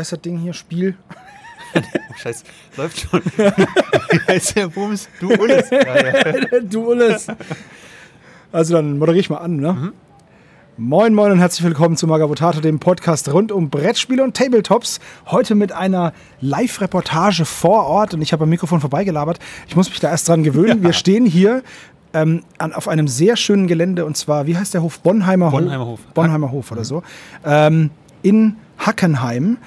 heißt das Ding hier? Spiel? Scheiße, läuft schon. Wie heißt der Bums? Du Ulles. Ja, ja. du Ulles. Also dann moderiere ich mal an, ne? Moin, moin und herzlich willkommen zu Magavotato, dem Podcast rund um Brettspiele und Tabletops. Heute mit einer Live-Reportage vor Ort und ich habe am Mikrofon vorbeigelabert. Ich muss mich da erst dran gewöhnen. Wir stehen hier ähm, an, auf einem sehr schönen Gelände und zwar, wie heißt der Hof? Bonheimer, Bonheimer Hof. Bonheimer Hof oder so. Ähm, in Hackenheim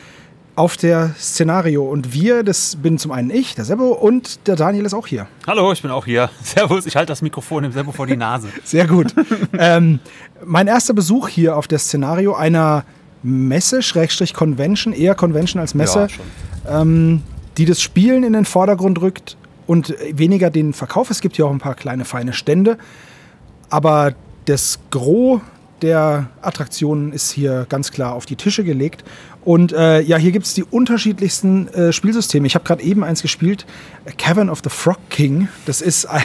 auf der Szenario. Und wir, das bin zum einen ich, der Sebo, und der Daniel ist auch hier. Hallo, ich bin auch hier. Servus, ich halte das Mikrofon dem Sebo vor die Nase. Sehr gut. ähm, mein erster Besuch hier auf der Szenario einer Messe, Schrägstrich Convention, eher Convention als Messe, Ja, ähm, die das Spielen in den Vordergrund rückt und weniger den Verkauf. Es gibt hier auch ein paar kleine, feine Stände. Aber das Gros der Attraktionen ist hier ganz klar auf die Tische gelegt. Und äh, ja, hier gibt es die unterschiedlichsten äh, Spielsysteme. Ich habe gerade eben eins gespielt, Cavern of the Frog King. Das ist ein,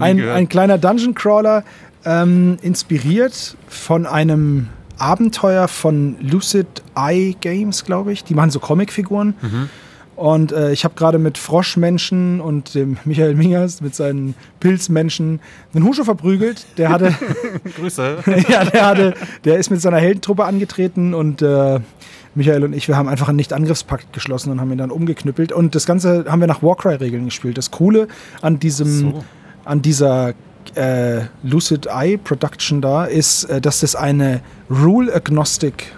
ein, ein kleiner Dungeon Crawler, ähm, inspiriert von einem Abenteuer von Lucid Eye Games, glaube ich. Die machen so Comicfiguren. Und äh, ich habe gerade mit Froschmenschen und dem Michael Mingers mit seinen Pilzmenschen einen Huscho verprügelt. Der hatte, Grüße. ja, der hatte, der ist mit seiner Heldentruppe angetreten und äh, Michael und ich, wir haben einfach einen Nicht-Angriffspakt geschlossen und haben ihn dann umgeknüppelt. Und das Ganze haben wir nach Warcry-Regeln gespielt. Das Coole an diesem, So. an dieser äh, Lucid Eye Production da ist, äh, dass das eine Rule-Agnostic,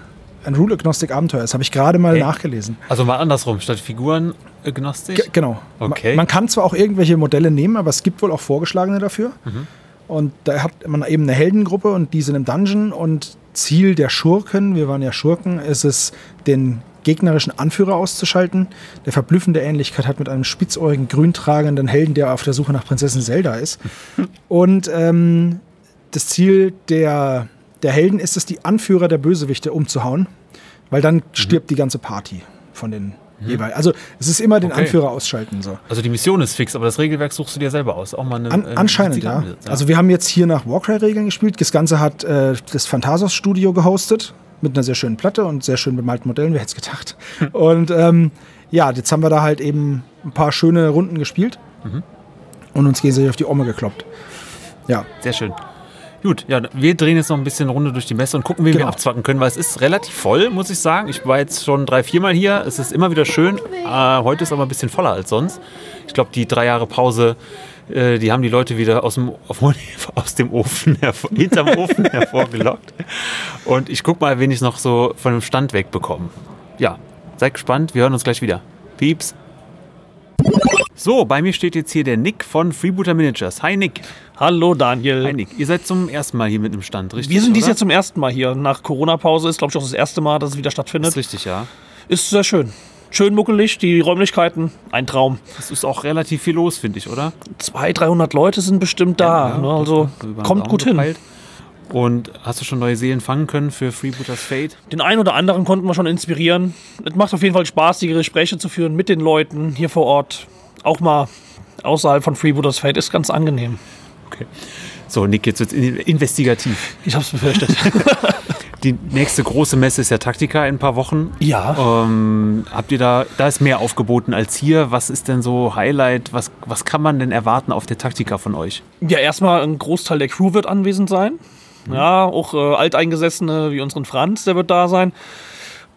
ein Rule-Agnostic-Abenteuer ist. Habe ich gerade mal Hey. nachgelesen. Also mal andersrum, statt Figuren agnostisch. Ge- Genau. Okay. Man, man kann zwar auch irgendwelche Modelle nehmen, aber es gibt wohl auch vorgeschlagene dafür. Mhm. Und da hat man eben eine Heldengruppe und die sind im Dungeon und Ziel der Schurken, wir waren ja Schurken, ist es, den gegnerischen Anführer auszuschalten, der verblüffende Ähnlichkeit hat mit einem spitzohrigen, grüntragenden Helden, der auf der Suche nach Prinzessin Zelda ist. und ähm, das Ziel der, der Helden ist es, die Anführer der Bösewichte umzuhauen, weil dann Mhm. stirbt die ganze Party von den jeweils. Also es ist immer den Okay. Anführer ausschalten. So. Also die Mission ist fix, aber das Regelwerk suchst du dir selber aus. Auch mal eine, An, äh, anscheinend, ja. Ansatz, Also wir haben jetzt hier nach Warcry-Regeln gespielt. Das Ganze hat äh, das Phantasos Studio gehostet mit einer sehr schönen Platte und sehr schön bemalten Modellen, wer hätte es gedacht. Und ähm, ja, jetzt haben wir da halt eben ein paar schöne Runden gespielt Mhm. und uns gegenseitig auf die Omme gekloppt. Ja, Sehr schön. Gut, ja, wir drehen jetzt noch ein bisschen Runde durch die Messe und gucken, wie wir Genau. abzwacken können, weil es ist relativ voll, muss ich sagen. Ich war jetzt schon drei, viermal hier. Es ist immer wieder schön. Äh, heute ist aber ein bisschen voller als sonst. Ich glaube, die drei Jahre Pause, äh, die haben die Leute wieder aus dem, aus dem Ofen, hervor, hinterm Ofen hervorgelockt. Und ich guck mal, wen ich noch so von dem Stand wegbekomme. Ja, seid gespannt. Wir hören uns gleich wieder. Pieps. So, bei mir steht jetzt hier der Nick von Freebooter Miniatures. Hi Nick. Hallo Daniel. Hi Nick. Ihr seid zum ersten Mal hier mit dem Stand, richtig? Wir sind dieses oder? Jahr zum ersten Mal hier. Nach Corona-Pause ist, glaube ich, auch das erste Mal, dass es wieder stattfindet. ist richtig, ja. Ist sehr schön. Schön muckelig, die Räumlichkeiten, ein Traum. Es ist auch relativ viel los, finde ich, oder? 200, 300 Leute sind bestimmt da. Ja, ne? das Also kommt gut hin. gepeilt. Und hast du schon neue Seelen fangen können für Freebooters Fate? Den einen oder anderen konnten wir schon inspirieren. Es macht auf jeden Fall Spaß, die Gespräche zu führen mit den Leuten hier vor Ort. Auch mal außerhalb von Freebooters Fate ist ganz angenehm. Okay. So, Nick, jetzt wird's in- investigativ. Ich hab's befürchtet. Die nächste große Messe ist ja Taktika in ein paar Wochen. ja. Ähm, habt ihr da, da ist mehr aufgeboten als hier. Was ist denn so Highlight? Was, was kann man denn erwarten auf der Taktika von euch? Ja, erstmal ein Großteil der Crew wird anwesend sein. Ja, auch äh, Alteingesessene wie unseren Franz, der wird da sein.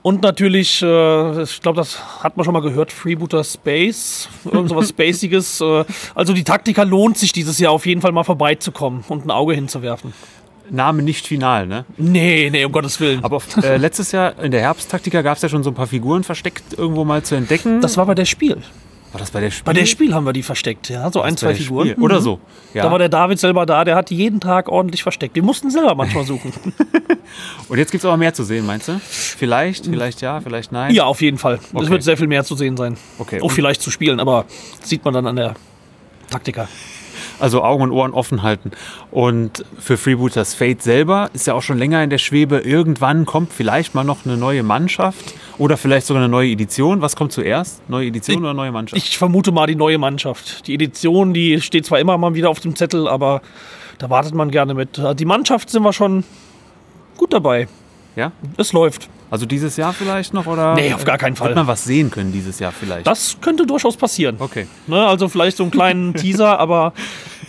Und natürlich, äh, ich glaube, das hat man schon mal gehört, Freebooter Space, irgend sowas Spaciges. Äh, also die Taktika lohnt sich dieses Jahr auf jeden Fall mal vorbeizukommen und ein Auge hinzuwerfen. Name nicht final, ne? Nee, nee, um Gottes Willen. Aber auf, äh, letztes Jahr in der Herbsttaktika gab es ja schon so ein paar Figuren versteckt irgendwo mal zu entdecken. das war bei der Spiel. War das bei der Spiel? Bei der Spiel haben wir die versteckt, ja, so ein, zwei Figuren. Spiel. Oder Mhm. so. Ja. Da war der David selber da, der hat die jeden Tag ordentlich versteckt. Wir mussten selber manchmal suchen. Und jetzt gibt es aber mehr zu sehen, meinst du? Vielleicht, vielleicht ja, vielleicht nein. ja, auf jeden Fall. Okay. Es wird sehr viel mehr zu sehen sein. Okay. Auch vielleicht zu spielen, aber das sieht man dann an der Taktika. Also Augen und Ohren offen halten. Und für Freebooters Fate selber ist ja auch schon länger in der Schwebe. Irgendwann kommt vielleicht mal noch eine neue Mannschaft oder vielleicht sogar eine neue Edition. Was kommt zuerst? Neue Edition Ich- oder neue Mannschaft? Ich vermute mal die neue Mannschaft. Die Edition, die steht zwar immer mal wieder auf dem Zettel, aber da wartet man gerne mit. Die Mannschaft sind wir schon gut dabei. ja? Es läuft. Also dieses Jahr vielleicht noch oder? Nee, auf gar keinen Fall. Wird man was sehen können dieses Jahr vielleicht? Das könnte durchaus passieren. Okay. Ne, also vielleicht so einen kleinen Teaser, aber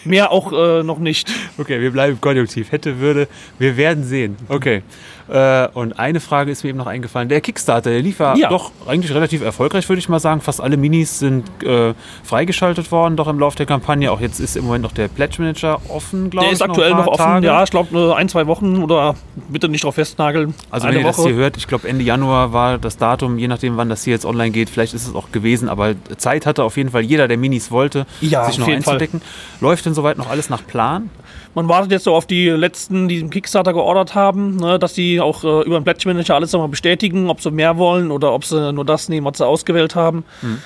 mehr auch äh, noch nicht. Okay, wir bleiben konjunktiv. Hätte, würde, wir werden sehen. Okay. Äh, und eine Frage ist mir eben noch eingefallen. Der Kickstarter, der lief ja, Ja. doch eigentlich relativ erfolgreich, würde ich mal sagen. Fast alle Minis sind äh, freigeschaltet worden, doch im Laufe der Kampagne. Auch jetzt ist im Moment noch der Pledge Manager offen, glaube Der ich. ist aktuell noch offen. Tage. Ja, ich glaube ein, zwei Wochen oder bitte nicht drauf festnageln. Also Eine wenn ihr das Woche. hier hört, ich glaube Ende Januar war das Datum, je nachdem wann das hier jetzt online geht, vielleicht ist es auch gewesen, aber Zeit hatte auf jeden Fall jeder, der Minis wollte, Ja, sich noch jeden Fall. einzudecken. Läuft denn soweit noch alles nach Plan? Man wartet jetzt so auf die letzten, die im Kickstarter geordert haben, ne, dass die auch äh, über den Pledge Manager alles nochmal bestätigen, ob sie mehr wollen oder ob sie nur das nehmen, was sie ausgewählt haben. Hm.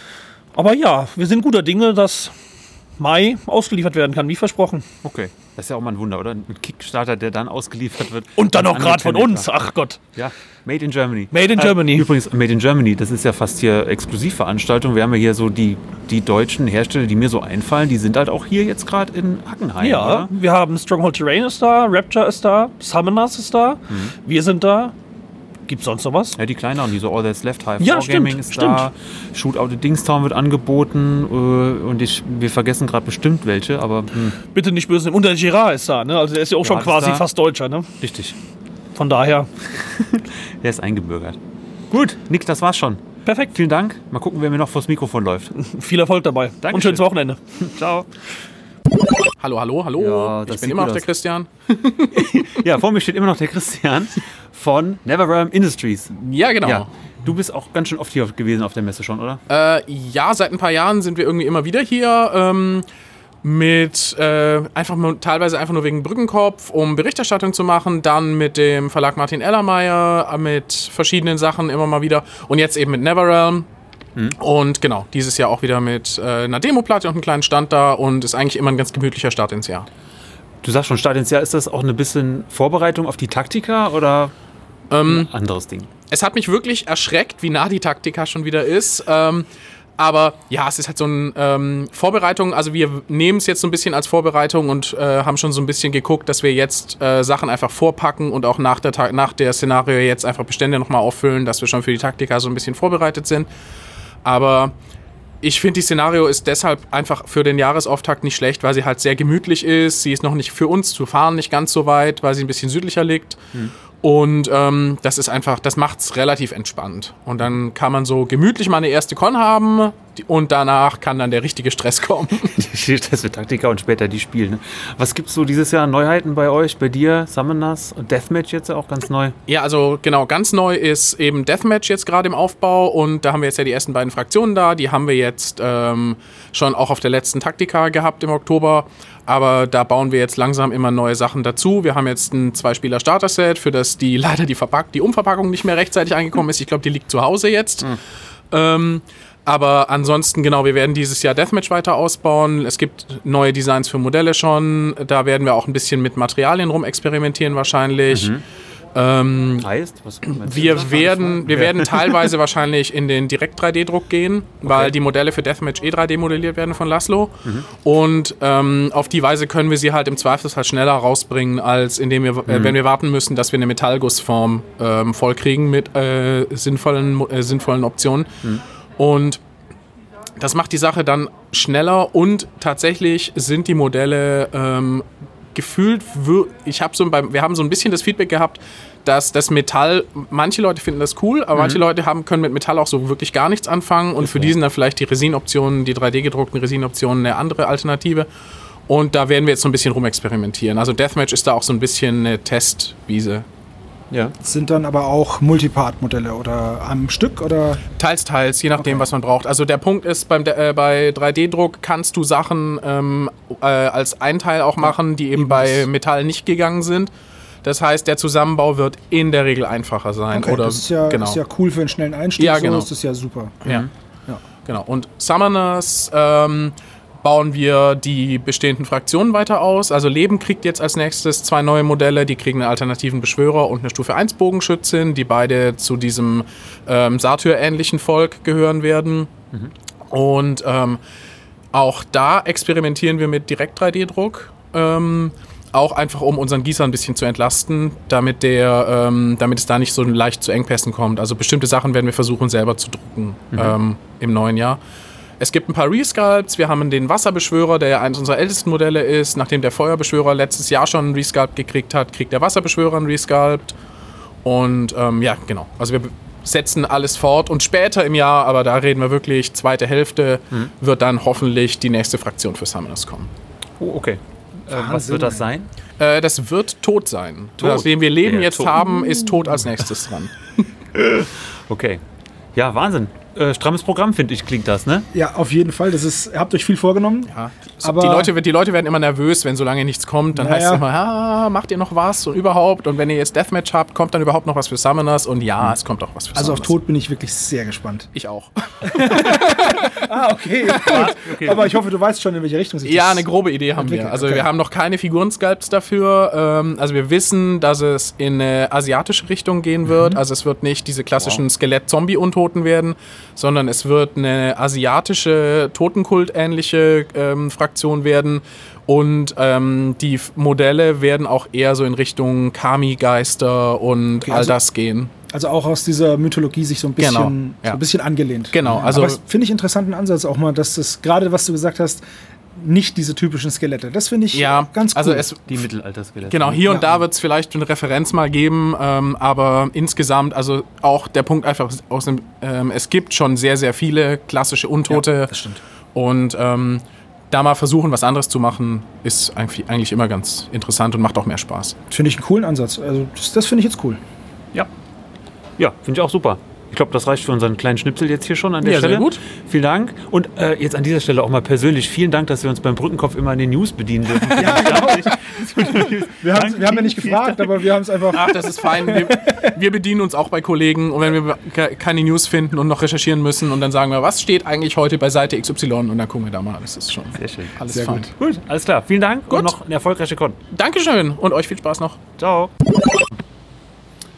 Aber ja, wir sind guter Dinge, dass Mai ausgeliefert werden kann, wie versprochen. Okay. Das ist ja auch mal ein Wunder, oder? Ein Kickstarter, der dann ausgeliefert wird. Und dann auch gerade von uns. Ach Gott. Ja, Made in Germany. Made in Äh, Germany. Übrigens, Made in Germany, das ist ja fast hier Exklusivveranstaltung. Wir haben ja hier so die, die deutschen Hersteller, die mir so einfallen, die sind halt auch hier jetzt gerade in Hackenheim. Ja, Oder? wir haben Stronghold Terrain ist da, Rapture ist da, Summoners ist da, Mhm. wir sind da. Gibt's sonst noch was? Ja, die kleineren, die so All That's Left High Ja, Gaming stimmt, ist stimmt. da. Shootout in Dingstown wird angeboten äh, und ich, wir vergessen gerade bestimmt welche, aber hm, Bitte nicht böse. Und der Girard ist da, ne? Also der ist ja auch schon Girard ist quasi da. fast Deutscher, ne? richtig. Von daher, Der ist eingebürgert. Gut, Nick, das war's schon. perfekt. Vielen Dank. Mal gucken, wer mir noch vors Mikrofon läuft. Viel Erfolg dabei. Dankeschön. Und schönes Wochenende. Ciao. Hallo, hallo, hallo. Ja, ich bin immer noch der aus. Christian. Ja, vor mir steht immer noch der Christian von Neverrealm Industries. Ja, genau. Ja, du bist auch ganz schön oft hier gewesen auf der Messe schon, oder? Äh, ja, seit ein paar Jahren sind wir irgendwie immer wieder hier. Ähm, mit äh, einfach teilweise einfach nur wegen Brückenkopf, um Berichterstattung zu machen, dann mit dem Verlag Martin Ellermeier, äh, mit verschiedenen Sachen immer mal wieder und jetzt eben mit Neverrealm. Und genau, dieses Jahr auch wieder mit äh, einer Demoplatte und einem kleinen Stand da und ist eigentlich immer ein ganz gemütlicher Start ins Jahr. Du sagst schon, Start ins Jahr, ist das auch eine bisschen Vorbereitung auf die Taktika oder Ähm, anderes Ding? es hat mich wirklich erschreckt, wie nah die Taktika schon wieder ist. Ähm, aber ja, es ist halt so eine ähm, Vorbereitung. Also wir nehmen es jetzt so ein bisschen als Vorbereitung und äh, haben schon so ein bisschen geguckt, dass wir jetzt äh, Sachen einfach vorpacken und auch nach der, Ta nach der Szenario jetzt einfach Bestände nochmal auffüllen, dass wir schon für die Taktika so ein bisschen vorbereitet sind. Aber ich finde, die Szenario ist deshalb einfach für den Jahresauftakt nicht schlecht, weil sie halt sehr gemütlich ist. Sie ist noch nicht für uns zu fahren, nicht ganz so weit, weil sie ein bisschen südlicher liegt. Und ähm, das ist einfach, das macht es relativ entspannt. Und dann kann man so gemütlich mal eine erste Con haben und danach kann dann der richtige Stress kommen. Das wird Taktika und später die Spiele. Ne? Was gibt's so dieses Jahr Neuheiten bei euch, bei dir, Summoners und Deathmatch jetzt ja auch ganz neu? ja, also genau, ganz neu ist eben Deathmatch jetzt gerade im Aufbau und da haben wir jetzt ja die ersten beiden Fraktionen da. Die haben wir jetzt ähm, schon auch auf der letzten Taktika gehabt im Oktober. Aber da bauen wir jetzt langsam immer neue Sachen dazu. Wir haben jetzt ein Zwei-Spieler-Starter-Set, für das die leider die, Verpack die Umverpackung nicht mehr rechtzeitig angekommen ist. Ich glaube, die liegt zu Hause jetzt. Ähm, aber ansonsten, genau, wir werden dieses Jahr Deathmatch weiter ausbauen. Es gibt neue Designs für Modelle schon. Da werden wir auch ein bisschen mit Materialien rumexperimentieren wahrscheinlich. Ähm, Heißt? Was wir werden, wir werden teilweise wahrscheinlich in den Direkt-3D-Druck gehen, weil die Modelle für Deathmatch eh 3D modelliert werden von Laszlo. Und ähm, auf die Weise können wir sie halt im Zweifelsfall schneller rausbringen, als indem wir, äh, wenn wir warten müssen, dass wir eine Metallgussform ähm, vollkriegen mit äh, sinnvollen, äh, sinnvollen Optionen. Und das macht die Sache dann schneller und tatsächlich sind die Modelle ähm, gefühlt, wir- ich habe so beim, wir haben so ein bisschen das Feedback gehabt, dass das Metall, manche Leute finden das cool, aber manche Leute haben, können mit Metall auch so wirklich gar nichts anfangen und für die sind dann vielleicht die Resinoptionen, die 3D-gedruckten Resinoptionen eine andere Alternative. Und da werden wir jetzt so ein bisschen rumexperimentieren. Also Deathmatch ist da auch so ein bisschen eine Testwiese. Ja. Sind dann aber auch Multipart-Modelle oder am Stück oder Teils, teils, je nachdem, was man braucht. Also der Punkt ist, beim, äh, bei 3D-Druck kannst du Sachen ähm, äh, als Einteil auch machen, die eben bei Metall nicht gegangen sind. Das heißt, der Zusammenbau wird in der Regel einfacher sein. okay, oder, das ist ja, genau. ist ja cool für einen schnellen Einstieg. Ja, so genau. ist das ja super. Ja. Genau. Und Summoners ähm, bauen wir die bestehenden Fraktionen weiter aus. Also Leben kriegt jetzt als nächstes zwei neue Modelle. Die kriegen einen alternativen Beschwörer und eine Stufe 1 Bogenschützin, die beide zu diesem ähm, Satyr-ähnlichen Volk gehören werden. Und ähm, auch da experimentieren wir mit Direkt-3D-Druck. Ähm, auch einfach um unseren Gießer ein bisschen zu entlasten, damit, der, ähm, damit es da nicht so leicht zu Engpässen kommt. Also bestimmte Sachen werden wir versuchen selber zu drucken ähm, im neuen Jahr. Es gibt ein paar Resculpts. Wir haben den Wasserbeschwörer, der ja eines unserer ältesten Modelle ist. Nachdem der Feuerbeschwörer letztes Jahr schon einen Resculpt gekriegt hat, kriegt der Wasserbeschwörer einen Resculpt. Und ähm, ja, genau. Also wir setzen alles fort. Und später im Jahr, aber da reden wir wirklich, zweite Hälfte, wird dann hoffentlich die nächste Fraktion für Summoners kommen. Oh, okay. Äh, was wird das sein? Äh, das wird tot sein. Tot. Das, den wir Leben Ja, jetzt tot. haben, ist tot als nächstes dran. Okay. Ja, Wahnsinn. Äh, strammes Programm, finde ich, klingt das, ne? Ja, auf jeden Fall. Das ist, ihr habt euch viel vorgenommen. Ja, Aber- die, Leute, die Leute werden immer nervös, wenn so lange nichts kommt. Dann Ja, heißt es immer, ah, macht ihr noch was und überhaupt. Und wenn ihr jetzt Deathmatch habt, kommt dann überhaupt noch was für Summoners. Und ja, es kommt auch was für Also auf Summoners. Tod bin ich wirklich sehr gespannt. Ich auch. Ah, okay. gut. Aber ich hoffe, du weißt schon, in welche Richtung sich Ja, das eine grobe Idee haben wir. Also okay. wir haben noch keine Figurensculpts dafür. Ähm, also wir wissen, dass es in eine asiatische Richtung gehen Mhm. wird. Also es wird nicht diese klassischen Skelett-Zombie-Untoten werden, sondern es wird eine asiatische, Totenkult-ähnliche ähm, Fraktion werden. Und ähm, die Modelle werden auch eher so in Richtung Kami-Geister und Okay, all also- das gehen. Also auch aus dieser Mythologie sich so ein bisschen, Genau, so ja. ein bisschen angelehnt. Genau, also- finde ich interessanten Ansatz auch mal, dass das gerade, was du gesagt hast, nicht diese typischen Skelette. Das finde ich Ja, ganz cool. also es, Die Mittelalterskelette. Genau, hier und Ja. da wird es vielleicht eine Referenz mal geben, ähm, aber insgesamt, also auch der Punkt einfach aus dem, ähm, es gibt schon sehr, sehr viele klassische Untote. das stimmt. Und ähm, da mal versuchen, was anderes zu machen, ist eigentlich, eigentlich immer ganz interessant und macht auch mehr Spaß. Finde ich einen coolen Ansatz. Also das, das finde ich jetzt cool. Ja. Ja, finde ich auch super. Ich glaube, das reicht für unseren kleinen Schnipsel jetzt hier schon an der Ja, sehr Stelle. gut. Vielen Dank. Und äh, jetzt an dieser Stelle auch mal persönlich vielen Dank, dass wir uns beim Brückenkopf immer an den News bedienen dürfen. Ja, Wir haben, wir haben ja nicht gefragt, aber wir haben es einfach. Ach, das ist fein. Wir, wir bedienen uns auch bei Kollegen und wenn wir ke- keine News finden und noch recherchieren müssen und dann sagen wir, was steht eigentlich heute bei Seite XY und dann gucken wir da mal. Das ist schon Sehr schön. alles Sehr fein. gut. Gut, alles klar. Vielen Dank Gut. und noch eine erfolgreiche Con. Dankeschön und euch viel Spaß noch. Ciao.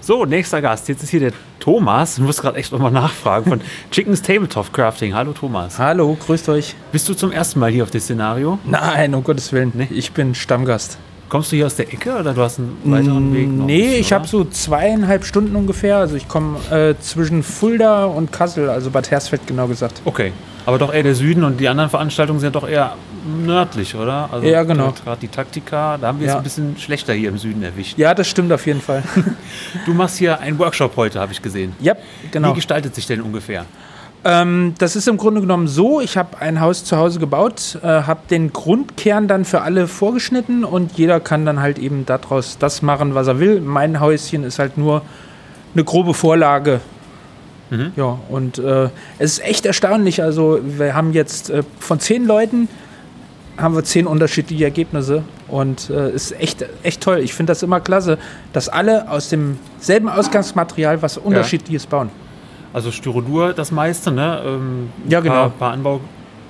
So, nächster Gast. Jetzt ist hier der Thomas. Ich muss gerade echt nochmal nachfragen von Chickens Tabletop Crafting. Hallo Thomas. Hallo, grüßt euch. Bist du zum ersten Mal hier auf das Szenario? Nein, um Gottes Willen. Nee. Ich bin Stammgast. Kommst du hier aus der Ecke oder du hast einen weiteren Weg? noch Nee, bisschen, ich habe so zweieinhalb Stunden ungefähr. Also ich komme äh, zwischen Fulda und Kassel, also Bad Hersfeld genau gesagt. Okay. Aber doch eher der Süden und die anderen Veranstaltungen sind doch eher nördlich, oder? Also Ja, genau. Gerade die Taktika, da haben wir es Ja. ein bisschen schlechter hier im Süden erwischt. Ja, das stimmt auf jeden Fall. Du machst hier einen Workshop heute, habe ich gesehen. ja, Wie genau. gestaltet sich denn ungefähr? Ähm, das ist im Grunde genommen so, ich habe ein Haus zu Hause gebaut, äh, habe den Grundkern dann für alle vorgeschnitten und jeder kann dann halt eben daraus das machen, was er will. Mein Häuschen ist halt nur eine grobe Vorlage. Ja, und äh, es ist echt erstaunlich. Also wir haben jetzt äh, von zehn Leuten haben wir zehn unterschiedliche Ergebnisse und äh, ist echt, echt toll. Ich finde das immer klasse, dass alle aus demselben Ausgangsmaterial was Unterschiedliches bauen. Also Styrodur das meiste, ne? Ähm, Ja, Paar, genau. paar Anbau.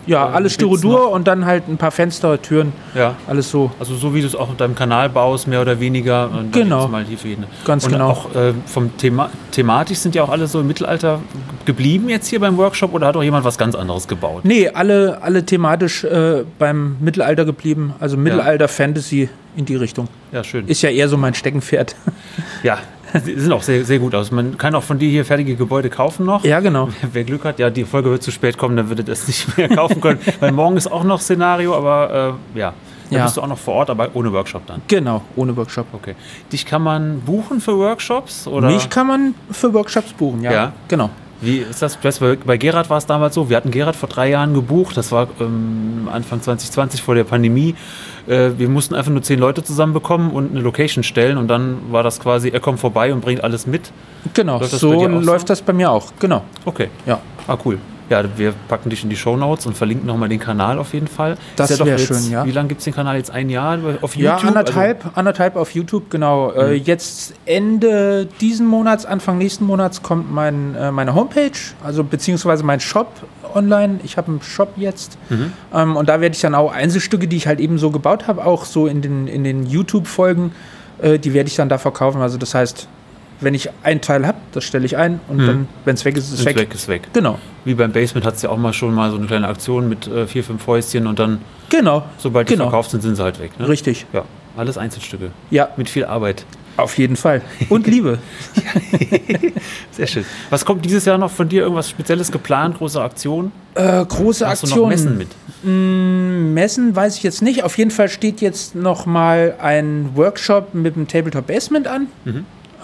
Ja, Äh, alles Styrodur und dann halt ein paar Fenster, Türen, Ja. alles so. Also so wie du es auch in deinem Kanal baust, mehr oder weniger. Und Genau. Mal hier für jeden. Ganz und genau. auch äh, vom Thema thematisch sind ja auch alle so im Mittelalter geblieben jetzt hier beim Workshop oder hat auch jemand was ganz anderes gebaut? Nee, alle, alle thematisch äh, beim Mittelalter geblieben. Also Mittelalter, Fantasy in die Richtung. Ja, schön. Ist ja eher so mein Steckenpferd. ja, sie sehen auch sehr, sehr gut aus. Man kann auch von dir hier fertige Gebäude kaufen noch. ja, genau. Wer Glück hat, ja, die Folge wird zu spät kommen, dann würde das nicht mehr kaufen können. Weil morgen ist auch noch Szenario, aber äh, ja, da Ja. bist du auch noch vor Ort, aber ohne Workshop dann. Genau, ohne Workshop. Okay. Dich kann man buchen für Workshops? Oder? Mich kann man für Workshops buchen, ja. Ja. Genau. Wie ist das? Bei Gerhard war es damals so, wir hatten Gerhard vor drei Jahren gebucht, das war ähm, Anfang 2020 vor der Pandemie. Äh, wir mussten einfach nur zehn Leute zusammenbekommen und eine Location stellen und dann war das quasi, er kommt vorbei und bringt alles mit. Genau, Läuft so auch so? läuft das bei mir auch. Genau. Okay. Ja. Ah, cool. Ja, wir packen dich in die Shownotes und verlinken nochmal den Kanal auf jeden Fall. Das Ist doch wär jetzt- schön, ja. Wie lange gibt es den Kanal jetzt? Ein Jahr auf YouTube? Ja, Also- anderthalb, anderthalb auf YouTube, genau. Äh, jetzt Ende diesen Monats, Anfang nächsten Monats kommt mein, äh, meine Homepage, also beziehungsweise mein Shop online. Ich habe einen Shop jetzt. Ähm, und da werde ich dann auch Einzelstücke, die ich halt eben so gebaut habe, auch so in den, in den YouTube-Folgen, äh, die werde ich dann da verkaufen. Also das heißt, wenn ich ein Teil habe, das stelle ich ein und dann, wenn es weg ist, ist es weg. weg, ist weg. Genau, Wie beim Basement hat es ja auch mal schon mal so eine kleine Aktion mit äh, vier, fünf Häuschen und dann, genau, sobald die Genau. verkauft sind, sind sie halt weg. Ne? richtig. Ja, Alles Einzelstücke. Ja, Mit viel Arbeit. auf jeden Fall. Und Liebe. Sehr schön. Was kommt dieses Jahr noch von dir? Irgendwas Spezielles geplant? Große Aktion? Äh, große Hast du Aktion. noch Messen mit? Messen weiß ich jetzt nicht. Auf jeden Fall steht jetzt noch mal ein Workshop mit dem Tabletop Basement an.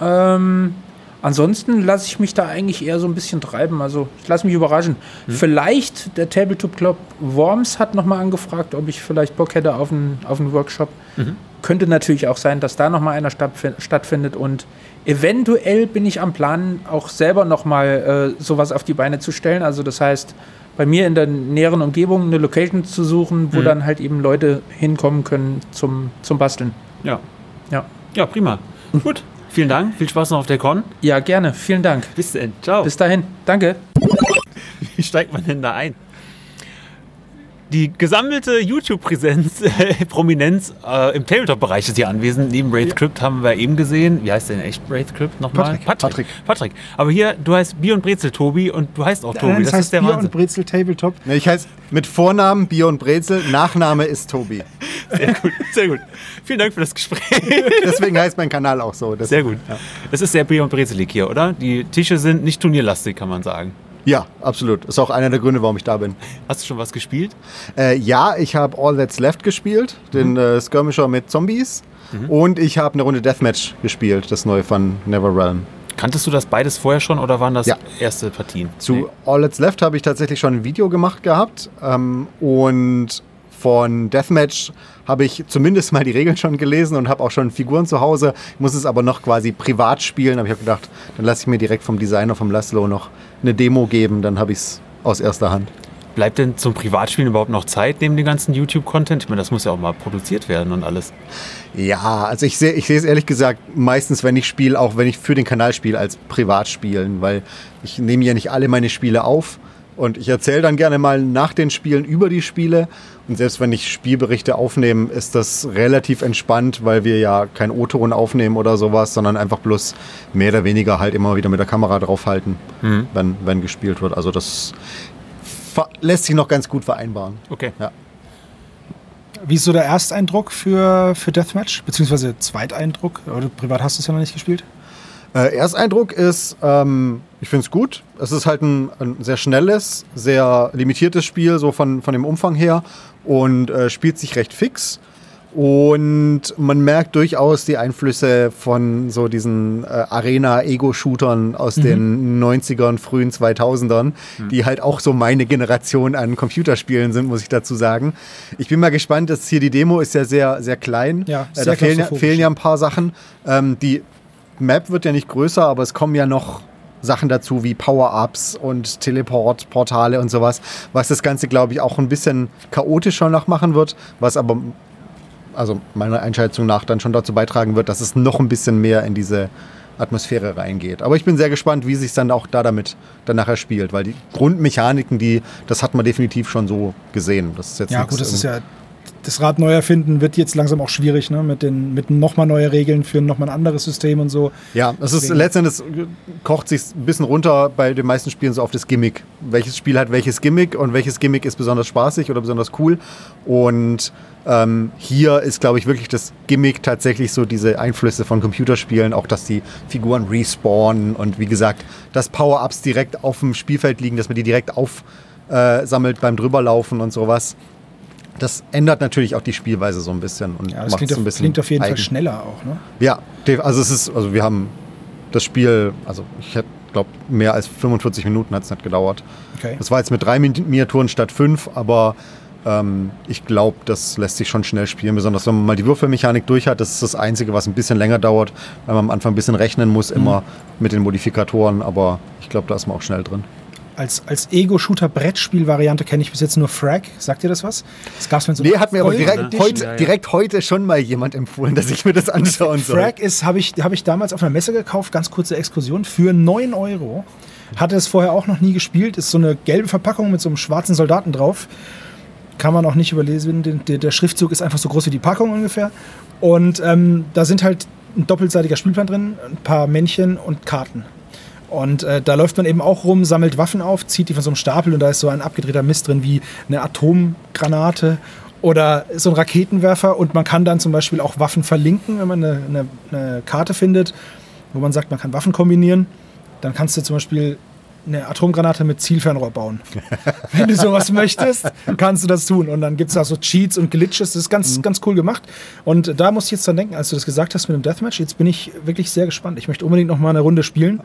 Ähm, ansonsten lasse ich mich da eigentlich eher so ein bisschen treiben. Also ich lasse mich überraschen. Vielleicht der Tabletop Club Worms hat noch mal angefragt, ob ich vielleicht Bock hätte auf einen, auf einen Workshop. Könnte natürlich auch sein, dass da noch mal einer stattfin- stattfindet und eventuell bin ich am Plan, auch selber noch mal äh, sowas auf die Beine zu stellen. Also das heißt, bei mir in der näheren Umgebung eine Location zu suchen, wo dann halt eben Leute hinkommen können zum, zum Basteln. Ja. Ja. Ja, prima. Gut. Vielen Dank. Viel Spaß noch auf der Con. Ja, gerne. Vielen Dank. Bis dann. Ciao. Bis dahin. Danke. Wie steigt man denn da ein? Die gesammelte YouTube-Präsenz, äh, Prominenz äh, im Tabletop-Bereich ist hier anwesend. Neben Wraith Crypt haben wir eben gesehen. Wie heißt denn echt Wraith Crypt nochmal? Patrick. Patrick. Patrick. Aber hier, du heißt Bier und Brezel Tobi und du heißt auch Tobi. Nein, das, das heißt ist der Bier Wahnsinn. und Brezel Tabletop. Ne, Ich heiße mit Vornamen Bier und Brezel, Nachname ist Tobi. Sehr gut, sehr gut. Vielen Dank für das Gespräch. Deswegen heißt mein Kanal auch so. Das, Sehr gut. Das ist sehr Bier und Brezelig hier, oder? Die Tische sind nicht turnierlastig, kann man sagen. Ja, absolut. Ist auch einer der Gründe, warum ich da bin. Hast du schon was gespielt? Äh, ja, ich habe All That's Left gespielt, den äh, Skirmisher mit Zombies. Und ich habe eine Runde Deathmatch gespielt, das neue von NeverRealm. Kanntest du das beides vorher schon oder waren das Ja. erste Partien? Zu Nee. All That's Left habe ich tatsächlich schon ein Video gemacht gehabt. Ähm, und von Deathmatch habe ich zumindest mal die Regeln schon gelesen und habe auch schon Figuren zu Hause. Ich muss es aber noch quasi privat spielen. Aber ich habe gedacht, dann lasse ich mir direkt vom Designer, vom Laszlo, noch eine Demo geben. Dann habe ich es aus erster Hand. Bleibt denn zum Privatspielen überhaupt noch Zeit neben dem ganzen YouTube-Content? Ich meine, das muss ja auch mal produziert werden und alles. Ja, also ich sehe ich sehe es ehrlich gesagt meistens, wenn ich spiele, auch wenn ich für den Kanal spiele, als Privatspielen, weil ich nehme ja nicht alle meine Spiele auf und ich erzähle dann gerne mal nach den Spielen über die Spiele und selbst wenn ich Spielberichte aufnehme, ist das relativ entspannt, weil wir ja kein O-Ton aufnehmen oder sowas, sondern einfach bloß mehr oder weniger halt immer wieder mit der Kamera draufhalten, wenn, wenn gespielt wird. Also das lässt sich noch ganz gut vereinbaren. Okay. Ja. Wie ist so der Ersteindruck für, für Deathmatch? Beziehungsweise Zweiteindruck? Oder privat hast du es ja noch nicht gespielt? Äh, Ersteindruck ist, ähm, ich finde es gut. Es ist halt ein, ein sehr schnelles, sehr limitiertes Spiel, so von, von dem Umfang her und äh, spielt sich recht fix. Und man merkt durchaus die Einflüsse von so diesen äh, Arena-Ego-Shootern aus den 90ern, frühen 2000ern, die halt auch so meine Generation an Computerspielen sind, muss ich dazu sagen. Ich bin mal gespannt, dass hier die Demo ist ja sehr, sehr klein. Ja, äh, sehr da fehlen, ja- fehlen ja ein paar Sachen. Ähm, die Map wird ja nicht größer, aber es kommen ja noch Sachen dazu wie Power-Ups und Teleport-Portale und sowas, was das Ganze, glaube ich, auch ein bisschen chaotischer noch machen wird, was aber, also meiner Einschätzung nach, dann schon dazu beitragen wird, dass es noch ein bisschen mehr in diese Atmosphäre reingeht. Aber ich bin sehr gespannt, wie sich dann auch da damit dann nachher spielt, weil die Grundmechaniken, die, das hat man definitiv schon so gesehen. Das ist jetzt Ja, gut, das ist ja. Das Rad neu erfinden wird jetzt langsam auch schwierig, ne? Mit, den, mit nochmal neue Regeln für nochmal ein anderes System und so. Ja, es ist letztendlich kocht sich ein bisschen runter bei den meisten Spielen so auf das Gimmick. Welches Spiel hat welches Gimmick und welches Gimmick ist besonders spaßig oder besonders cool. Und ähm, hier ist, glaube ich, wirklich das Gimmick tatsächlich so diese Einflüsse von Computerspielen, auch dass die Figuren respawnen und wie gesagt, dass Power-Ups direkt auf dem Spielfeld liegen, dass man die direkt aufsammelt beim drüberlaufen und sowas. Das ändert natürlich auch die Spielweise so ein bisschen und Ja, das klingt, so ein auf, bisschen klingt auf jeden eigen. Fall schneller auch, ne? Ja, also es ist, also wir haben das Spiel, also ich glaube, mehr als 45 Minuten hat es nicht gedauert. Okay. Das war jetzt mit drei Min- Miniaturen statt fünf, aber ähm, ich glaube, das lässt sich schon schnell spielen, besonders wenn man mal die Würfelmechanik durch hat. Das ist das Einzige, was ein bisschen länger dauert, weil man am Anfang ein bisschen rechnen muss, immer mit den Modifikatoren, aber ich glaube, da ist man auch schnell drin. Als, als Ego-Shooter-Brettspiel-Variante kenne ich bis jetzt nur Frag. Sagt ihr das was? Das gab's mit so Nee, hat mir aber direkt, Edition. heute, Ja, ja. direkt heute schon mal jemand empfohlen, dass ich mir das anschauen soll. Frag ist, habe ich, hab ich damals auf einer Messe gekauft, ganz kurze Exkursion, für 9 Euro. Hatte es vorher auch noch nie gespielt. Ist so eine gelbe Verpackung mit so einem schwarzen Soldaten drauf. Kann man auch nicht überlesen. Den- Der, der Schriftzug ist einfach so groß wie die Packung ungefähr. Und ähm, da sind halt ein doppelseitiger Spielplan drin, ein paar Männchen und Karten. Und äh, da läuft man eben auch rum, sammelt Waffen auf, zieht die von so einem Stapel und da ist so ein abgedrehter Mist drin wie eine Atomgranate Oder so ein Raketenwerfer und man kann dann zum Beispiel auch Waffen verlinken, wenn man eine, eine, eine Karte findet, wo man sagt, man kann Waffen kombinieren. Dann kannst du zum Beispiel eine Atomgranate mit Zielfernrohr bauen. Wenn du sowas möchtest, kannst du das tun. Und dann gibt es da so Cheats und Glitches. Das ist ganz, ganz cool gemacht. Und da muss ich jetzt dran denken, als du das gesagt hast mit dem Deathmatch, jetzt bin ich wirklich sehr gespannt. Ich möchte unbedingt noch mal eine Runde spielen.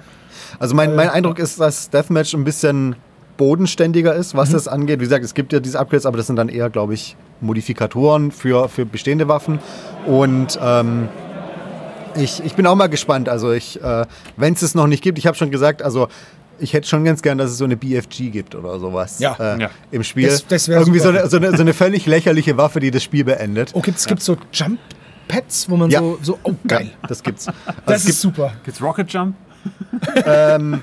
Also mein, mein Eindruck ist, dass Deathmatch ein bisschen bodenständiger ist, was das angeht. Wie gesagt, es gibt ja diese Upgrades, aber das sind dann eher, glaube ich, Modifikatoren für, für bestehende Waffen. Und ähm, ich, ich bin auch mal gespannt. Also ich, äh, wenn es es noch nicht gibt, ich habe schon gesagt, also ich hätte schon ganz gern, dass es so eine BFG gibt oder sowas Ja. äh, Ja. im Spiel. Das- das Irgendwie so eine, so, eine, so eine völlig lächerliche Waffe, die das Spiel beendet. Oh, gibt es so Jump Pads, wo man Ja. so, so, oh geil. Ja, das gibt's. Also Das es ist gibt, super. Gibt's Rocket Jump?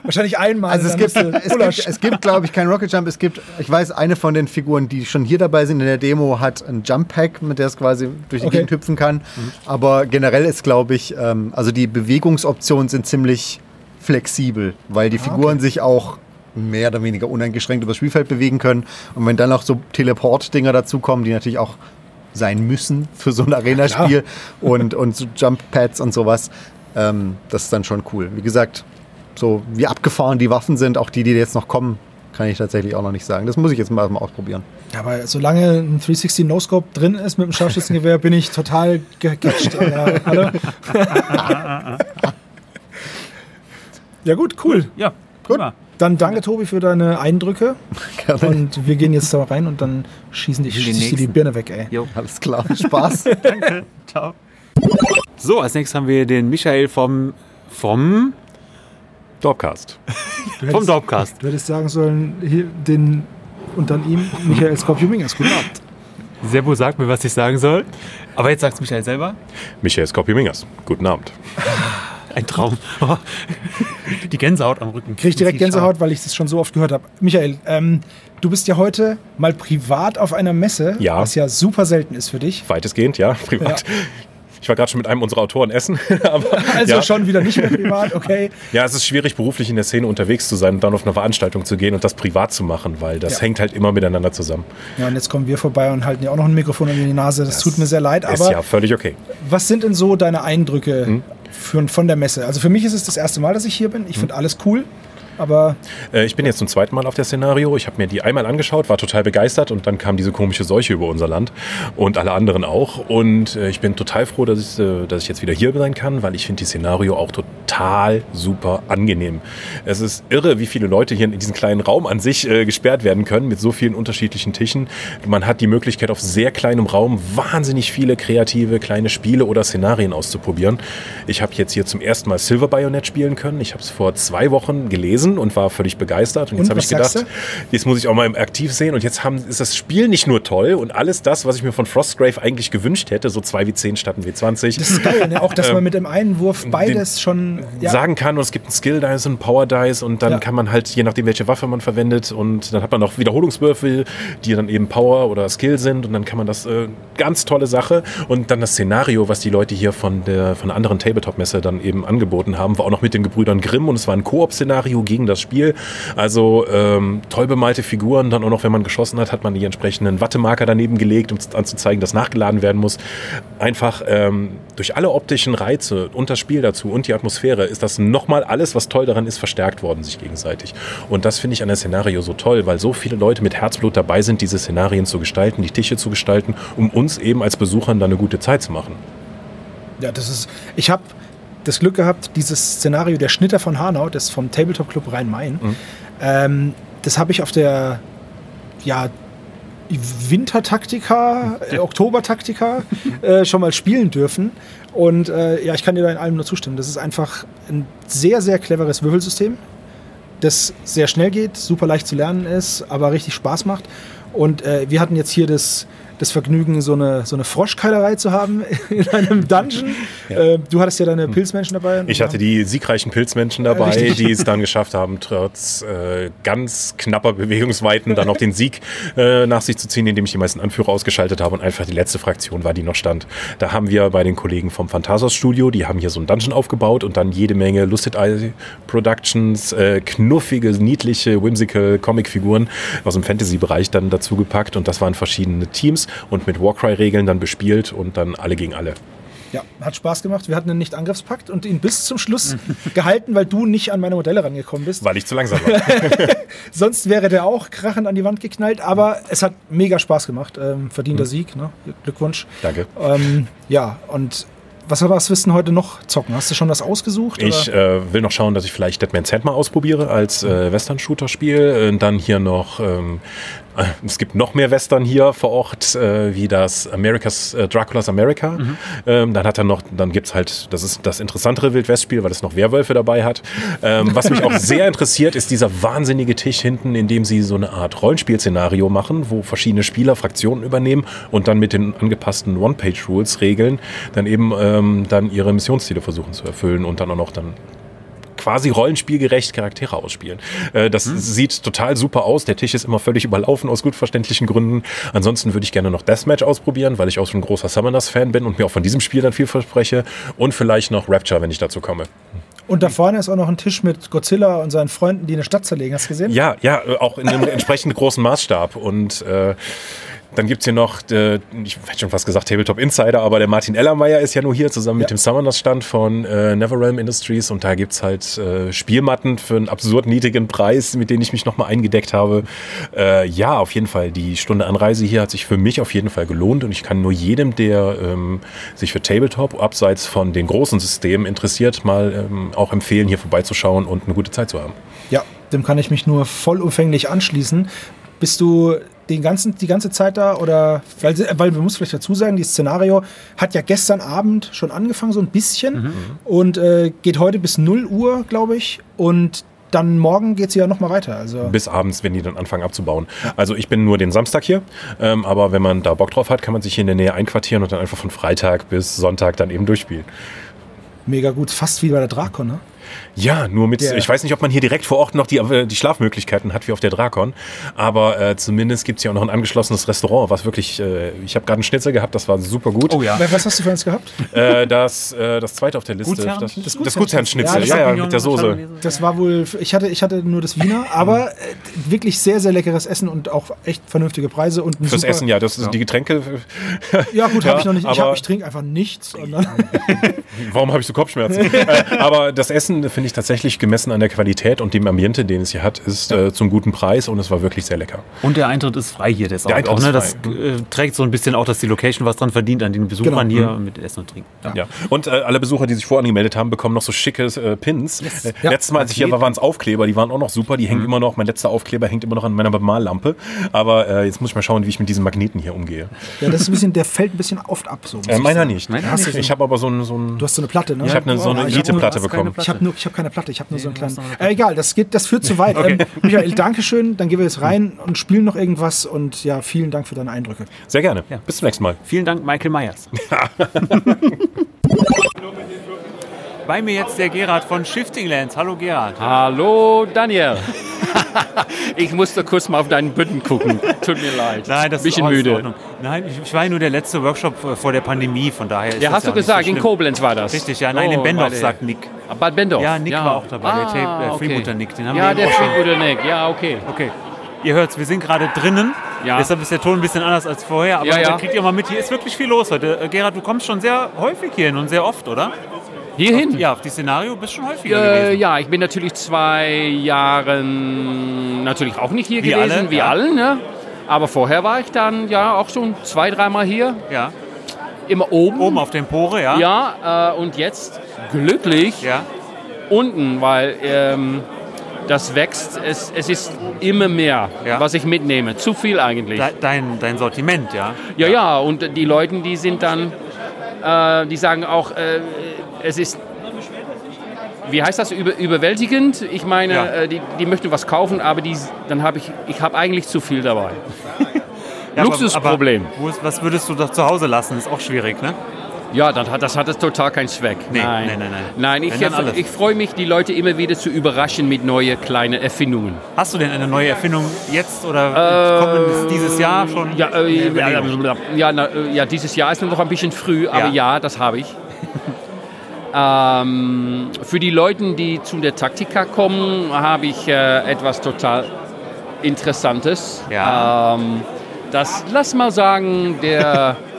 Wahrscheinlich einmal. also es gibt, es gibt, es gibt glaube ich, kein Rocket Jump. Es gibt, ich weiß, eine von den Figuren, die schon hier dabei sind in der Demo, hat ein Jump Pack, mit der es quasi durch die Okay. Gegend hüpfen kann. Aber generell ist, glaube ich, ähm, also die Bewegungsoptionen sind ziemlich flexibel, weil die Figuren sich auch mehr oder weniger uneingeschränkt über das Spielfeld bewegen können. Und wenn dann noch so Teleport-Dinger dazukommen, die natürlich auch sein müssen für so ein Arena-Spiel und, und so Jump-Pads und sowas, ähm, das ist dann schon cool. Wie gesagt, so wie abgefahren die Waffen sind, auch die, die jetzt noch kommen, kann ich tatsächlich auch noch nicht sagen. Das muss ich jetzt mal, mal ausprobieren. Ja, aber solange ein 360 No-Scope drin ist mit dem Scharfschützengewehr, bin ich total gecatcht. Ja, gut, cool. Ja, Gut. prima. Dann danke Tobi für deine Eindrücke. Gerne. Und wir gehen jetzt da rein und dann schießen die, die, die. Birne weg, ey. Jo. Alles klar, Spaß. Ciao. So, als nächstes haben wir den Michael vom, vom, Dorpcast. vom Dorpcast. Du hättest sagen sollen, hier den und dann ihm, Michael Skorpion-Mingas. Guten Abend. Servo sagt mir, was ich sagen soll. Aber jetzt sagt Michael selber. Michael Skorpio-Mingers. Guten Abend. Ein Traum. Oh. Die Gänsehaut am Rücken. Krieg ich direkt Gänsehaut, weil ich das schon so oft gehört habe. Michael, ähm, du bist ja heute mal privat auf einer Messe, Ja. was ja super selten ist für dich. Weitestgehend, ja, privat. Ich war gerade schon mit einem unserer Autoren essen. aber, Also ja. schon wieder nicht mehr privat, okay. Ja, es ist schwierig, beruflich in der Szene unterwegs zu sein und dann auf eine Veranstaltung zu gehen und das privat zu machen, weil das Ja. hängt halt immer miteinander zusammen. Ja, und jetzt kommen wir vorbei und halten ja auch noch ein Mikrofon in die Nase. Das, tut mir sehr leid, ist aber ja völlig okay. was sind denn so deine Eindrücke Hm? für, von der Messe? Also für mich ist es das erste Mal, dass ich hier bin. Hm? Ich finde alles cool, aber Äh, Ich bin jetzt zum zweiten Mal auf der Szenario. Ich habe mir die einmal angeschaut, war total begeistert und dann kam diese komische Seuche über unser Land und alle anderen auch. Und äh, ich bin total froh, dass ich, äh, dass ich jetzt wieder hier sein kann, weil ich finde die Szenario auch total super angenehm. Es ist irre, wie viele Leute hier in diesem kleinen Raum an sich äh, gesperrt werden können mit so vielen unterschiedlichen Tischen. Man hat die Möglichkeit, auf sehr kleinem Raum wahnsinnig viele kreative kleine Spiele oder Szenarien auszuprobieren. Ich habe jetzt hier zum ersten Mal Silver Bayonet spielen können. Ich habe es vor zwei Wochen gelesen und war völlig begeistert. Und jetzt habe ich gedacht, jetzt muss ich auch mal im Aktiv sehen. Und jetzt haben, ist das Spiel nicht nur toll und alles das, was ich mir von Frostgrave eigentlich gewünscht hätte, so 2 wie 10 statt ein W20. das ist geil, ne? auch dass man mit dem einen Wurf beides schon. Ja, sagen kann und es gibt einen Skill Dice und einen Power Dice und dann Ja. kann man halt, je nachdem welche Waffe man verwendet und dann hat man noch Wiederholungswürfel, die dann eben Power oder Skill sind und dann kann man das, äh, ganz tolle Sache und dann das Szenario, was die Leute hier von der, von einer anderen Tabletop-Messe dann eben angeboten haben, war auch noch mit den Gebrüdern Grimm und es war ein Koop-Szenario gegen das Spiel, also ähm, toll bemalte Figuren, dann auch noch, wenn man geschossen hat, hat man die entsprechenden Wattemarker daneben gelegt, um anzuzeigen, dass nachgeladen werden muss. Einfach ähm, durch alle optischen Reize und das Spiel dazu und die Atmosphäre ist das nochmal alles, was toll daran ist, verstärkt worden sich gegenseitig. Und das finde ich an der Szenario so toll, weil so viele Leute mit Herzblut dabei sind, diese Szenarien zu gestalten, die Tische zu gestalten, um uns eben als Besuchern da eine gute Zeit zu machen. ja, das ist. Ich habe das Glück gehabt, dieses Szenario der Schnitter von Hanau, das vom Tabletop Club Rhein-Main, Mhm. ähm, das habe ich auf der ja, Wintertaktika, äh, Oktobertaktika äh, schon mal spielen dürfen. Und äh, ja, ich kann dir da in allem nur zustimmen. Das ist einfach ein sehr, sehr cleveres Würfelsystem, das sehr schnell geht, super leicht zu lernen ist, aber richtig Spaß macht. Und äh, wir hatten jetzt hier das, das Vergnügen, so eine, so eine Froschkeilerei zu haben in einem Dungeon. Äh, du hattest ja deine Pilzmenschen dabei. Ich hatte die siegreichen Pilzmenschen dabei, richtig. die es dann geschafft haben, trotz äh, ganz knapper Bewegungsweiten dann auch den Sieg äh, nach sich zu ziehen, indem ich die meisten Anführer ausgeschaltet habe und einfach die letzte Fraktion war, die noch stand. Da haben wir bei den Kollegen vom Phantasos Studio, die haben hier so einen Dungeon aufgebaut und dann jede Menge Lucid Eye Productions, äh, knuffige, niedliche, whimsical Comicfiguren aus dem Fantasy-Bereich dann dazu gepackt und das waren verschiedene Teams und mit Warcry-Regeln dann bespielt und dann alle gegen alle. Ja, hat Spaß gemacht. Wir hatten einen Nicht-Angriffspakt und ihn bis zum Schluss gehalten, weil du nicht an meine Modelle rangekommen bist. Weil ich zu langsam war. Sonst wäre der auch krachend an die Wand geknallt, aber es hat mega Spaß gemacht. Ähm, verdienter Sieg, ne? Glückwunsch. Danke. Ähm, ja, und was, wirst du denn heute noch zocken? Hast du schon was ausgesucht? Ich äh, will noch schauen, dass ich vielleicht Deadman's Hand mal ausprobiere als äh, Western-Shooter-Spiel. Äh, Dann hier noch, ähm, äh, es gibt noch mehr Western hier vor Ort, äh, wie das America's äh, Dracula's America. Ähm, dann hat er noch, dann gibt's halt, das ist das interessantere Wildwest-Spiel, weil es noch Werwölfe dabei hat. Ähm, was mich auch sehr interessiert, ist dieser wahnsinnige Tisch hinten, in dem sie so eine Art Rollenspiel-Szenario machen, wo verschiedene Spieler Fraktionen übernehmen und dann mit den angepassten One-Page-Rules regeln, dann eben ähm, dann ihre Missionsziele versuchen zu erfüllen und dann auch noch dann quasi rollenspielgerecht Charaktere ausspielen. Äh, das sieht total super aus. Der Tisch ist immer völlig überlaufen aus gut verständlichen Gründen. Ansonsten würde ich gerne noch Deathmatch ausprobieren, weil ich auch so ein großer Summoners-Fan bin und mir auch von diesem Spiel dann viel verspreche. Und vielleicht noch Rapture, wenn ich dazu komme. Und da vorne ist auch noch ein Tisch mit Godzilla und seinen Freunden, die eine Stadt zerlegen. Hast du gesehen? Ja, ja, äh, auch in einem entsprechend großen Maßstab. Und äh, dann gibt's hier noch, äh, ich hätte schon fast gesagt Tabletop Insider, aber der Martin Ellermeier ist ja nur hier zusammen mit Ja. dem Summoners Stand von äh, Neverrealm Industries und da gibt's halt äh, Spielmatten für einen absurd niedrigen Preis, mit denen ich mich nochmal eingedeckt habe. Äh, ja, auf jeden Fall, die Stunde Anreise hier hat sich für mich auf jeden Fall gelohnt und ich kann nur jedem, der ähm, sich für Tabletop abseits von den großen Systemen interessiert, mal ähm, auch empfehlen, hier vorbeizuschauen und eine gute Zeit zu haben. Ja, dem kann ich mich nur vollumfänglich anschließen. Bist du den ganzen, die ganze Zeit da oder weil, weil wir muss vielleicht dazu sagen, dieses Szenario hat ja gestern Abend schon angefangen, so ein bisschen und äh, geht heute bis 0 Uhr, glaube ich. Und dann morgen geht es ja nochmal weiter. Also bis abends, wenn die dann anfangen abzubauen. Also ich bin nur den Samstag hier, ähm, aber wenn man da Bock drauf hat, kann man sich hier in der Nähe einquartieren und dann einfach von Freitag bis Sonntag dann eben durchspielen. mega gut, fast wie bei der Drakon, ne? Ja, nur mit, Der- ich weiß nicht, ob man hier direkt vor Ort noch die, äh, die Schlafmöglichkeiten hat wie auf der Drakon, aber äh, zumindest gibt's hier auch noch ein angeschlossenes Restaurant, was wirklich, äh, ich habe gerade einen Schnitzel gehabt, das war super gut. Oh ja. Was hast du für uns gehabt? Äh, das, äh, das zweite auf der Liste, Gutsherren? das, Das das, Gutsherrenschnitzel, Ja, ja, ja, mit der Soße. Das war wohl, ich hatte, ich hatte nur das Wiener, aber äh, wirklich sehr, sehr leckeres Essen und auch echt vernünftige Preise und Fürs super, Essen, ja, das ist die Getränke. Ja, gut, Ja, habe ich noch nicht. Ich, ich trinke einfach nichts. Warum habe ich so Kopfschmerzen? äh, aber das Essen finde ich tatsächlich gemessen an der Qualität und dem Ambiente, den es hier hat, ist äh, zum guten Preis und es war wirklich sehr lecker. Und der Eintritt ist frei hier. Das, Der auch, Eintritt auch, ne, das äh, trägt so ein bisschen auch, dass die Location was dran verdient an den Besuchern Genau. hier mit Essen und Trinken. Ja. Und äh, alle Besucher, die sich vorangemeldet haben, bekommen noch so schicke äh, Pins. Äh, Ja. Letztes Mal, als ich hier war, waren es Aufkleber, die waren auch noch super. Die hängen immer noch, mein letzter Aufkleber hängt immer noch an meiner Bemallampe. Aber äh, jetzt muss ich mal schauen, wie ich mit diesen Magneten hier umgehe. ja, das ist ein bisschen, der fällt ein bisschen oft ab. So, Äh, meiner nicht. Meiner Ich habe aber so ein, so ein Du hast so eine Platte, ne? ich habe eine, so eine hab nur- Elite-Platte bekommen. Ich habe nur, ich habe keine Platte, ich habe nur so einen Nee, du hast kleinen. Äh, egal, das geht, das führt zu weit. Ähm, Michael, Dankeschön. Dann gehen wir jetzt rein und spielen noch irgendwas und ja, vielen Dank für deine Eindrücke. Sehr gerne. Ja. Bis zum nächsten Mal. Vielen Dank, Michael Myers. Bei mir jetzt der Gerhard von Shifting Lands. Hallo Gerhard. Hallo Daniel. ich musste kurz mal auf deinen Bütten gucken. Tut mir leid. Nein, das Bisschen ist in müde. Ordnung. Nein, ich, war ja nur der letzte Workshop äh, vor der Pandemie, von daher ist Ja, hast ja du gesagt, so in. Koblenz war das. Richtig, ja, nein, in Oh, Bendorf, meine- sagt Nick. Ah, Bad Bendorf. Ja, Nick war auch dabei, der Tape- der okay. Freebooter Nick, den haben ja, wir der. Freebooter Nick. Ja, okay. Okay. Ihr hört's, wir sind gerade drinnen. Ja. Deshalb ist der Ton ein bisschen anders als vorher. Aber Ja, ja. da kriegt ihr mal mit, hier ist wirklich viel los heute. Äh, Gerhard, du kommst schon sehr häufig hierhin und sehr oft, oder? Hierhin? Ja, auf die Szenario bist schon häufiger Äh, gewesen. ja, ich bin natürlich zwei Jahren natürlich auch nicht hier Wie gewesen, alle, wie ja. alle, ne? Aber vorher war ich dann ja auch schon zwei, dreimal hier. Ja. Immer oben. Oben auf dem Pore, ja? Ja, äh, und jetzt glücklich Ja. unten, weil ähm, das wächst. Es, es ist immer mehr, Ja. was ich mitnehme. Zu viel eigentlich. De dein, dein Sortiment, ja. Ja, ja, und die Leute, die sind dann, äh, die sagen auch, äh, es ist, wie heißt das, über, überwältigend. Ich meine, Ja. äh, die, die möchten was kaufen, aber die, dann habe ich, ich habe eigentlich zu viel dabei. ja aber- Luxusproblem. Aber, ist, was würdest du doch zu Hause lassen? Ist auch schwierig, ne? Ja, dann hat, das hat es total keinen Zweck. Nee, nein. nein, nein, nein. Nein, ich, äh, alles. ich freue mich, die Leute immer wieder zu überraschen mit neuen kleinen Erfindungen. Hast du denn eine neue Erfindung jetzt oder kommt dieses Jahr schon? Ja, äh, ja, na, äh, ja, dieses Jahr ist noch ein bisschen früh, aber Ja. ja, das habe ich. ähm, für die Leute, die zu der Taktika kommen, habe ich äh, etwas total Interessantes. Ja. Ähm, das, lass mal sagen, der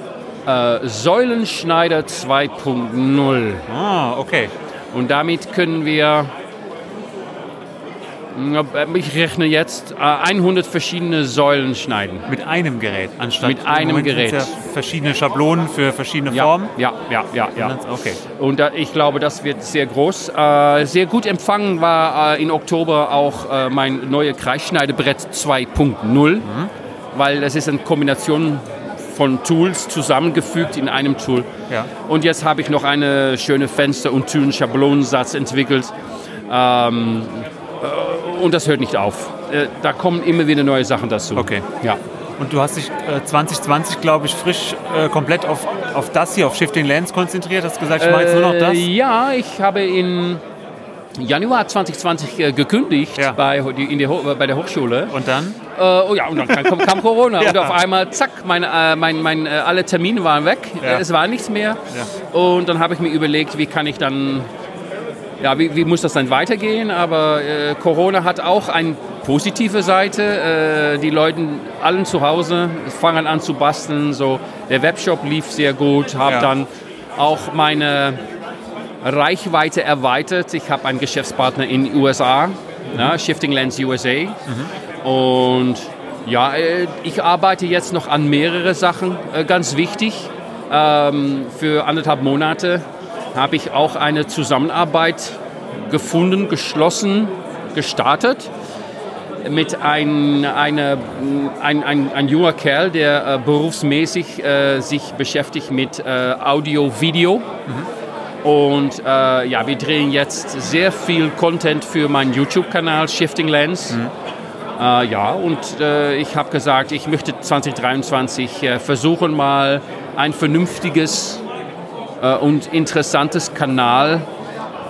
äh, Säulenschneider 2.0. Ah, okay. Und damit können wir, ich rechne jetzt, äh, 100 verschiedene Säulen schneiden. Mit einem Gerät anstatt Mit einem Gerät. Ja verschiedene Schablonen für verschiedene Ja, Formen. ja, ja, ja, ja. Okay. Und äh, ich glaube, das wird sehr groß. Äh, sehr gut empfangen war äh, in Oktober auch äh, mein neues Kreisschneidebrett 2.0, weil es ist eine Kombination von Tools zusammengefügt in einem Tool. Ja. Und jetzt habe ich noch eine schöne Fenster- und Türen-Schablonensatz entwickelt. Ähm, äh, und das hört nicht auf. Äh, da kommen immer wieder neue Sachen dazu. Okay. Ja. Und du hast dich äh, 2020, glaube ich, frisch äh, komplett auf, auf das hier, auf Shifting Lands konzentriert. Hast gesagt, ich mache jetzt nur noch das. Äh, ja, ich habe in Januar 2020 äh, gekündigt Ja. bei, die- in der, bei der Hochschule. Und dann? Äh, oh ja, und dann kam, kam Corona und Ja. auf einmal, zack, meine, äh, mein, mein, äh, alle Termine waren weg. Ja. Es war nichts mehr. Und dann habe ich mir überlegt, wie kann ich dann, ja, wie, wie muss das dann weitergehen? Aber äh, Corona hat auch eine positive Seite. Äh, die Leute, allen zu Hause, fangen an zu basteln. So, der Webshop lief sehr gut, habe Ja. dann auch meine Reichweite erweitert. Ich habe einen Geschäftspartner in den USA, ja, Shifting Lens USA. Und ja, äh, ich arbeite jetzt noch an mehrere Sachen. Äh, Ganz wichtig, ähm, für anderthalb Monate habe ich auch eine Zusammenarbeit gefunden, geschlossen, gestartet mit ein, eine, ein, ein, ein junger Kerl, der äh, berufsmäßig sich beschäftigt mit äh, Audio, Video. Und äh, ja, wir drehen jetzt sehr viel Content für meinen YouTube-Kanal Shifting Lens. Äh, ja, und äh, ich habe gesagt, ich möchte 2023 äh, versuchen, mal ein vernünftiges äh, und interessantes Kanal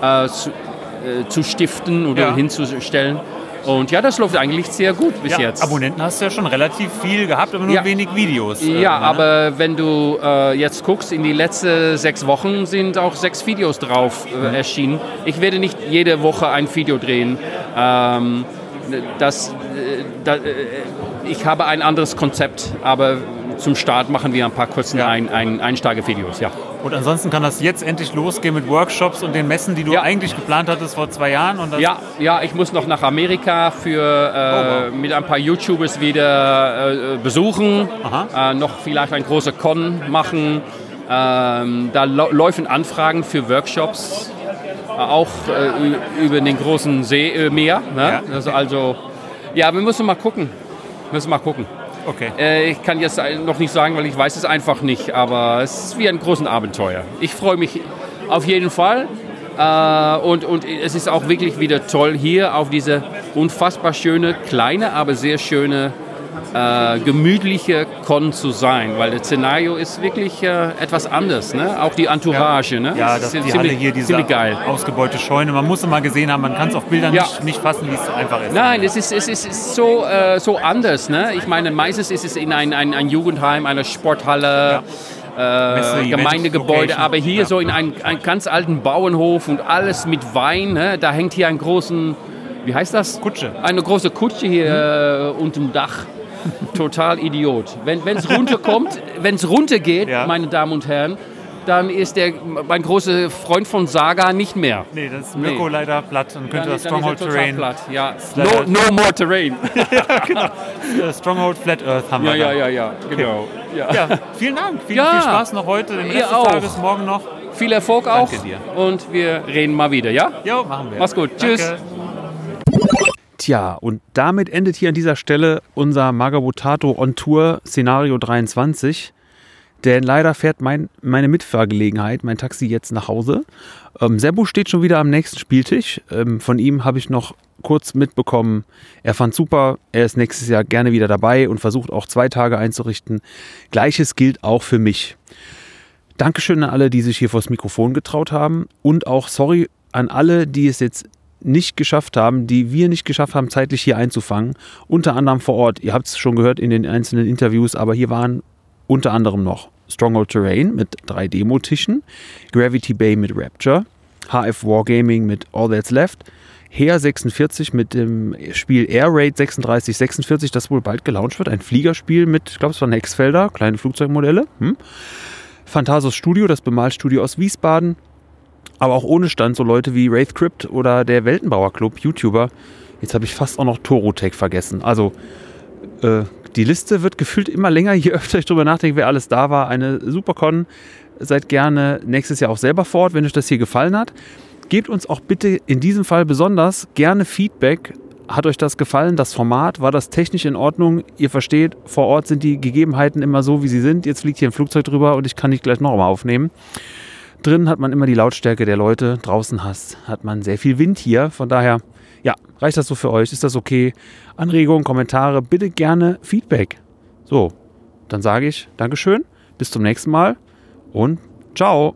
äh, zu, äh, zu stiften oder Ja. hinzustellen. Und ja, das läuft eigentlich sehr gut bis Ja, jetzt. Abonnenten hast du ja schon relativ viel gehabt, aber nur Ja. wenig Videos. Ja, ne? aber wenn du äh, jetzt guckst, in die letzten sechs Wochen sind auch sechs Videos drauf äh, Mhm. erschienen. Ich werde nicht jede Woche ein Video drehen. Ähm, das, äh, da, äh, ich habe ein anderes Konzept, aber zum Start machen wir ein paar kurzen Ja. ein, ein, Einsteigevideos. Ja. Und ansonsten kann das jetzt endlich losgehen mit Workshops und den Messen, die du Ja. eigentlich geplant hattest vor zwei Jahren. Das Ja, ja, ich muss noch nach Amerika für, äh, mit ein paar YouTubers wieder äh, besuchen, äh, noch vielleicht ein großer Con machen. Ähm, da lau- laufen Anfragen für Workshops, auch äh, über den großen See, äh, Meer. Ne? Ja. Also, also, ja, wir müssen mal gucken. Müssen mal gucken. Okay. Äh, ich kann jetzt noch nicht sagen, weil ich weiß es einfach nicht, aber es ist wie ein großes Abenteuer. Ich freue mich auf jeden Fall. Äh, und, und es ist auch wirklich wieder toll, hier auf diese unfassbar schöne, kleine, aber sehr schöne, äh, gemütliche Con zu sein, weil das Szenario ist wirklich äh, etwas anders. Ne? Auch die Entourage. Ne? Ja, Es das, ist die ziemlich, Halle hier, diese ziemlich geil. ausgebaute Scheune. Man muss es mal gesehen haben, man kann es auf Bildern Ja. nicht, nicht fassen, wie es einfach ist. Nein, es ist, es ist, so, äh, so anders. Ne? Ich meine, meistens ist es in ein, ein, ein Jugendheim, einer Sporthalle, Messe, äh, Event, Gemeindegebäude, aber hier Ja. so in einen, einen ganz alten Bauernhof und alles mit Wein. Ne? Da hängt hier ein großen, wie heißt das? Kutsche. Eine große Kutsche hier äh, unterm Dach. Total Idiot. Wenn es runterkommt, wenn es runtergeht, Ja. meine Damen und Herren, dann ist der, mein großer Freund von Saga nicht mehr. Nee, das ist Nee. Mirko leider platt. Dann könnte Dann, das Stronghold Terrain, platt. Ja. No, no more terrain. äh, Stronghold Flat Earth haben Ja, wir. ja, ja, ja, genau. Ja. Ja, vielen Dank. Viel, Ja. viel Spaß noch heute, den Ihr Rest des auch. Tages, morgen noch. Viel Erfolg auch Danke dir. und wir reden mal wieder, ja? Jo, machen wir. Mach's gut. Danke. Tschüss. Tja, und damit endet hier an dieser Stelle unser Magabotato on Tour Szenario 23. Denn leider fährt mein, meine Mitfahrgelegenheit, mein Taxi jetzt nach Hause. Ähm, Sebo steht schon wieder am nächsten Spieltisch. Ähm, von ihm habe ich noch kurz mitbekommen, er fand super, er ist nächstes Jahr gerne wieder dabei und versucht auch zwei Tage einzurichten. Gleiches gilt auch für mich. Dankeschön an alle, die sich hier vors Mikrofon getraut haben. Und auch sorry an alle, die es jetzt nicht geschafft haben, die wir nicht geschafft haben, zeitlich hier einzufangen. Unter anderem vor Ort. Ihr habt es schon gehört in den einzelnen Interviews, aber hier waren unter anderem noch Stronghold Terrain mit drei Demo-Tischen, Gravity Bay mit Rapture, HF Wargaming mit All That's Left, Heer 46 mit dem Spiel Air Raid 3646, das wohl bald gelauncht wird. Ein Fliegerspiel mit, ich glaube, es waren Hexfelder, kleine Flugzeugmodelle. Hm. Phantasos Studio, das Bemalstudio aus Wiesbaden. Aber auch ohne Stand so Leute wie Wraith Crypt oder der Weltenbauer Club, YouTuber. Jetzt habe ich fast auch noch Torotech vergessen. Also äh, die Liste wird gefühlt immer länger, je öfter ich drüber nachdenke, wer alles da war. Eine Supercon. Seid gerne nächstes Jahr auch selber vor Ort, wenn euch das hier gefallen hat. Gebt uns auch bitte in diesem Fall besonders gerne Feedback. Hat euch das gefallen, das Format? War das technisch in Ordnung? Ihr versteht, vor Ort sind die Gegebenheiten immer so, wie sie sind. Jetzt fliegt hier ein Flugzeug drüber und ich kann nicht gleich noch einmal aufnehmen. Drin hat man immer die Lautstärke der Leute, draußen hast, hat man sehr viel Wind hier. Von daher, ja, reicht das so für euch? Ist das okay? Anregungen, Kommentare, bitte gerne Feedback. So, dann sage ich Dankeschön, bis zum nächsten Mal und ciao.